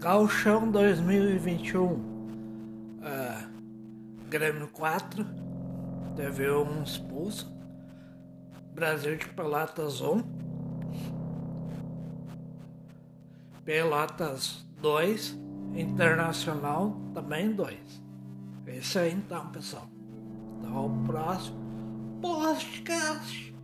Calchão 2021. Uh, Grêmio 4. Teve um expulso. Brasil de Pelotas 1. Pelotas 2. Internacional também 2. É isso aí então, pessoal. Então, o próximo podcast.